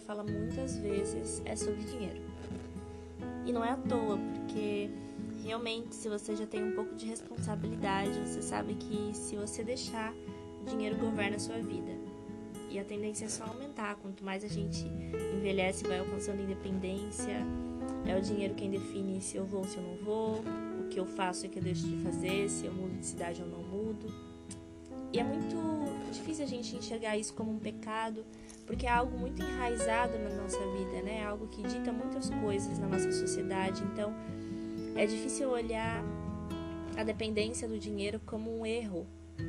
Bíblia fala muitas vezes é sobre dinheiro. E não é à toa, porque realmente, se você já tem um pouco de responsabilidade, você sabe que se você deixar, o dinheiro governa a sua vida. E a tendência é só aumentar. Quanto mais a gente envelhece, vai alcançando independência. É o dinheiro quem define se eu vou ou se eu não vou, o que eu faço e o que eu deixo de fazer, se eu mudo de cidade ou não mudo. E é muito difícil a gente enxergar isso como um pecado, porque é algo muito enraizado na nossa vida, né? É algo que dita muitas coisas na nossa sociedade. Então, é difícil olhar a dependência do dinheiro como um erro,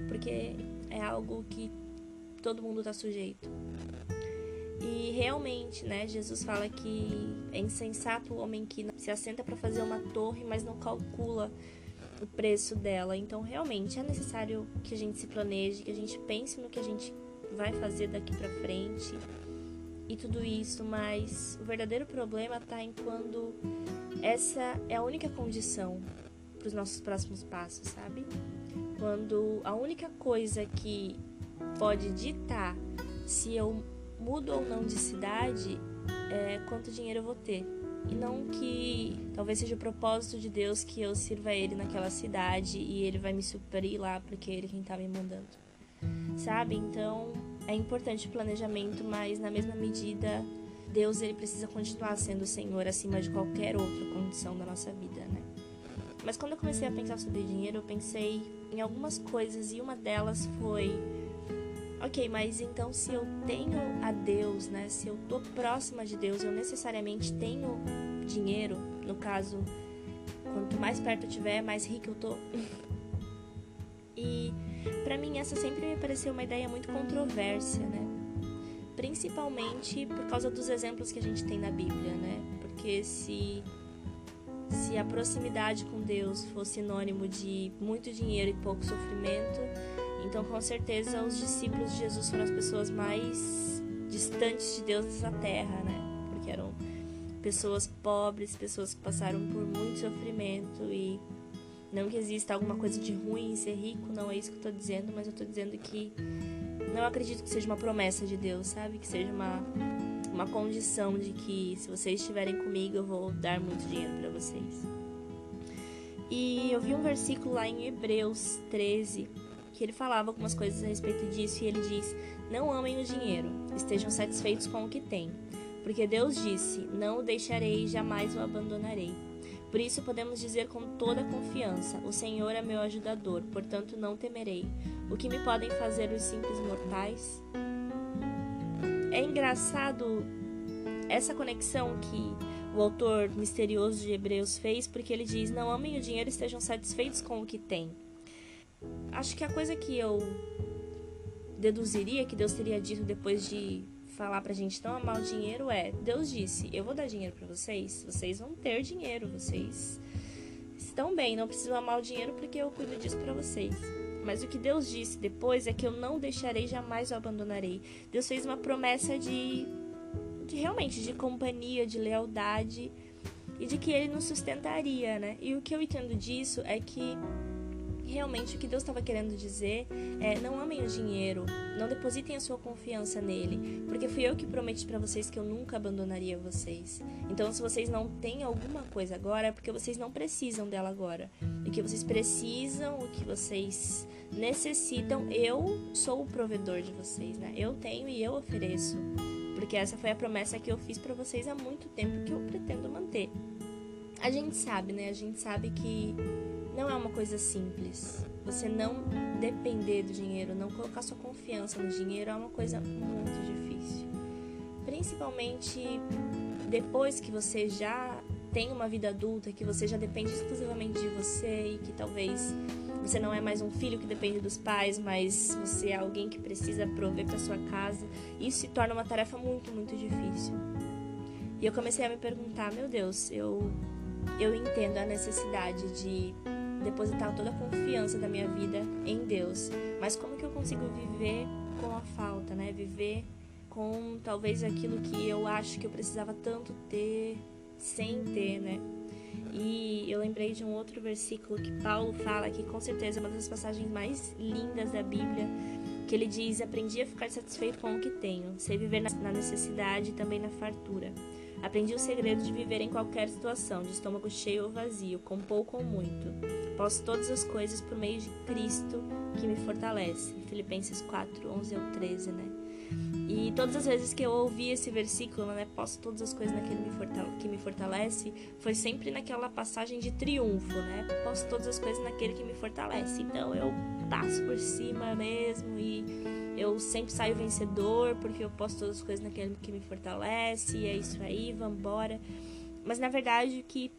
porque é algo que todo mundo está sujeito. E realmente, né, Jesus fala que é insensato o homem que se assenta para fazer uma torre, mas não calcula o preço dela. Então, realmente é necessário que a gente se planeje, que a gente pense no que a gente vai fazer daqui para frente e tudo isso, mas o verdadeiro problema está em quando essa é a única condição para os nossos próximos passos, sabe? Quando a única coisa que pode ditar se eu mudo ou não de cidade é quanto dinheiro eu vou ter. E não que talvez seja o propósito de Deus que eu sirva Ele naquela cidade e Ele vai me suprir lá porque é Ele quem está me mandando. Sabe? Então é importante o planejamento, mas na mesma medida Deus ele precisa continuar sendo o Senhor acima de qualquer outra condição da nossa vida, né? Mas quando eu comecei a pensar sobre dinheiro, eu pensei em algumas coisas e uma delas foi Ok, mas então se eu tenho a Deus, né? Se eu tô próxima de Deus, eu necessariamente tenho dinheiro. No caso, quanto mais perto eu tiver, mais rico eu tô. e para mim essa sempre me pareceu uma ideia muito controversa, né? Principalmente por causa dos exemplos que a gente tem na Bíblia, né? Porque se se a proximidade com Deus fosse sinônimo de muito dinheiro e pouco sofrimento, então, com certeza, os discípulos de Jesus foram as pessoas mais distantes de Deus dessa terra, né? Porque eram pessoas pobres, pessoas que passaram por muito sofrimento e não que exista alguma coisa de ruim em ser rico, não é isso que eu tô dizendo, mas eu tô dizendo que não acredito que seja uma promessa de Deus, sabe? Que seja uma, uma condição de que se vocês estiverem comigo, eu vou dar muito dinheiro para vocês. E eu vi um versículo lá em Hebreus 13, que ele falava algumas coisas a respeito disso e ele diz: Não amem o dinheiro, estejam satisfeitos com o que têm. Porque Deus disse: Não o deixarei, jamais o abandonarei. Por isso podemos dizer com toda confiança: O Senhor é meu ajudador, portanto não temerei. O que me podem fazer os simples mortais? É engraçado essa conexão que o autor misterioso de Hebreus fez, porque ele diz: Não amem o dinheiro, estejam satisfeitos com o que têm. Acho que a coisa que eu deduziria que Deus teria dito depois de falar pra gente não amar o dinheiro é: Deus disse, eu vou dar dinheiro para vocês, vocês vão ter dinheiro, vocês estão bem, não precisam amar o dinheiro porque eu cuido disso para vocês. Mas o que Deus disse depois é que eu não deixarei, jamais o abandonarei. Deus fez uma promessa de, de realmente de companhia, de lealdade e de que ele nos sustentaria, né? E o que eu entendo disso é que realmente o que Deus estava querendo dizer é: não amem o dinheiro, não depositem a sua confiança nele, porque fui eu que prometi para vocês que eu nunca abandonaria vocês. Então, se vocês não têm alguma coisa agora, é porque vocês não precisam dela agora. O que vocês precisam, o que vocês necessitam, eu sou o provedor de vocês, né? Eu tenho e eu ofereço. Porque essa foi a promessa que eu fiz para vocês há muito tempo que eu pretendo manter. A gente sabe, né? A gente sabe que não é uma coisa simples. Você não depender do dinheiro, não colocar sua confiança no dinheiro é uma coisa muito difícil. Principalmente depois que você já tem uma vida adulta, que você já depende exclusivamente de você e que talvez você não é mais um filho que depende dos pais, mas você é alguém que precisa prover para sua casa. Isso se torna uma tarefa muito, muito difícil. E eu comecei a me perguntar, meu Deus, eu eu entendo a necessidade de depositar toda a confiança da minha vida em Deus. Mas como que eu consigo viver com a falta, né? Viver com talvez aquilo que eu acho que eu precisava tanto ter sem ter, né? E eu lembrei de um outro versículo que Paulo fala que com certeza é uma das passagens mais lindas da Bíblia, que ele diz: Aprendi a ficar satisfeito com o que tenho, sei viver na necessidade e também na fartura. Aprendi o segredo de viver em qualquer situação, de estômago cheio ou vazio, com pouco ou muito. Posso todas as coisas por meio de Cristo que me fortalece. Filipenses 4, 11 ao 13, né? E todas as vezes que eu ouvi esse versículo, né, posso todas as coisas naquele que me fortalece, foi sempre naquela passagem de triunfo, né? Posso todas as coisas naquele que me fortalece. Então eu passo por cima mesmo e eu sempre saio vencedor porque eu posso todas as coisas naquele que me fortalece, e é isso aí, vambora. Mas na verdade o que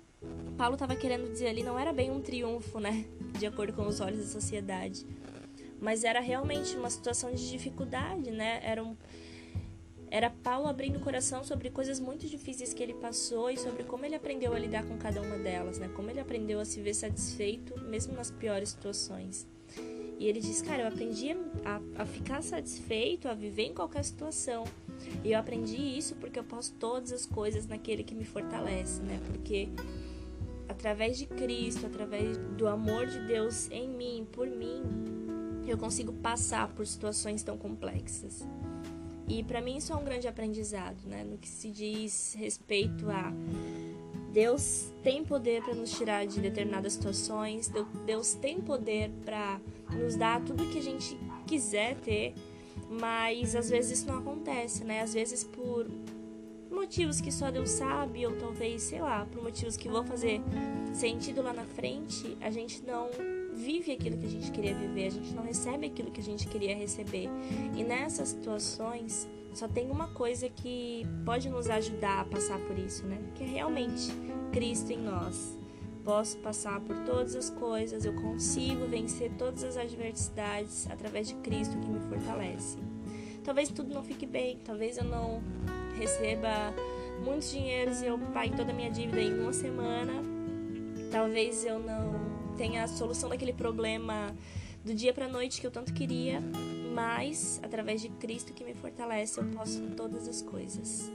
Paulo estava querendo dizer ali não era bem um triunfo, né? De acordo com os olhos da sociedade mas era realmente uma situação de dificuldade, né? Era um era Paulo abrindo o coração sobre coisas muito difíceis que ele passou e sobre como ele aprendeu a lidar com cada uma delas, né? Como ele aprendeu a se ver satisfeito mesmo nas piores situações. E ele diz, cara, eu aprendi a, a ficar satisfeito, a viver em qualquer situação. E eu aprendi isso porque eu posso todas as coisas naquele que me fortalece, né? Porque através de Cristo, através do amor de Deus em mim, por mim, eu consigo passar por situações tão complexas. E para mim isso é um grande aprendizado, né? No que se diz respeito a Deus tem poder para nos tirar de determinadas situações, Deus tem poder para nos dar tudo que a gente quiser ter, mas às vezes isso não acontece, né? Às vezes por motivos que só Deus sabe, ou talvez, sei lá, por motivos que vão fazer sentido lá na frente, a gente não vive aquilo que a gente queria viver, a gente não recebe aquilo que a gente queria receber. E nessas situações, só tem uma coisa que pode nos ajudar a passar por isso, né? Que é realmente Cristo em nós. Posso passar por todas as coisas, eu consigo vencer todas as adversidades através de Cristo que me fortalece. Talvez tudo não fique bem, talvez eu não receba muitos dinheiros e eu pague toda a minha dívida em uma semana. Talvez eu não tenha a solução daquele problema do dia para noite que eu tanto queria, mas através de Cristo que me fortalece, eu posso todas as coisas.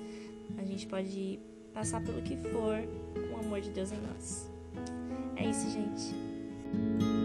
A gente pode passar pelo que for com o amor de Deus em nós. É isso, gente.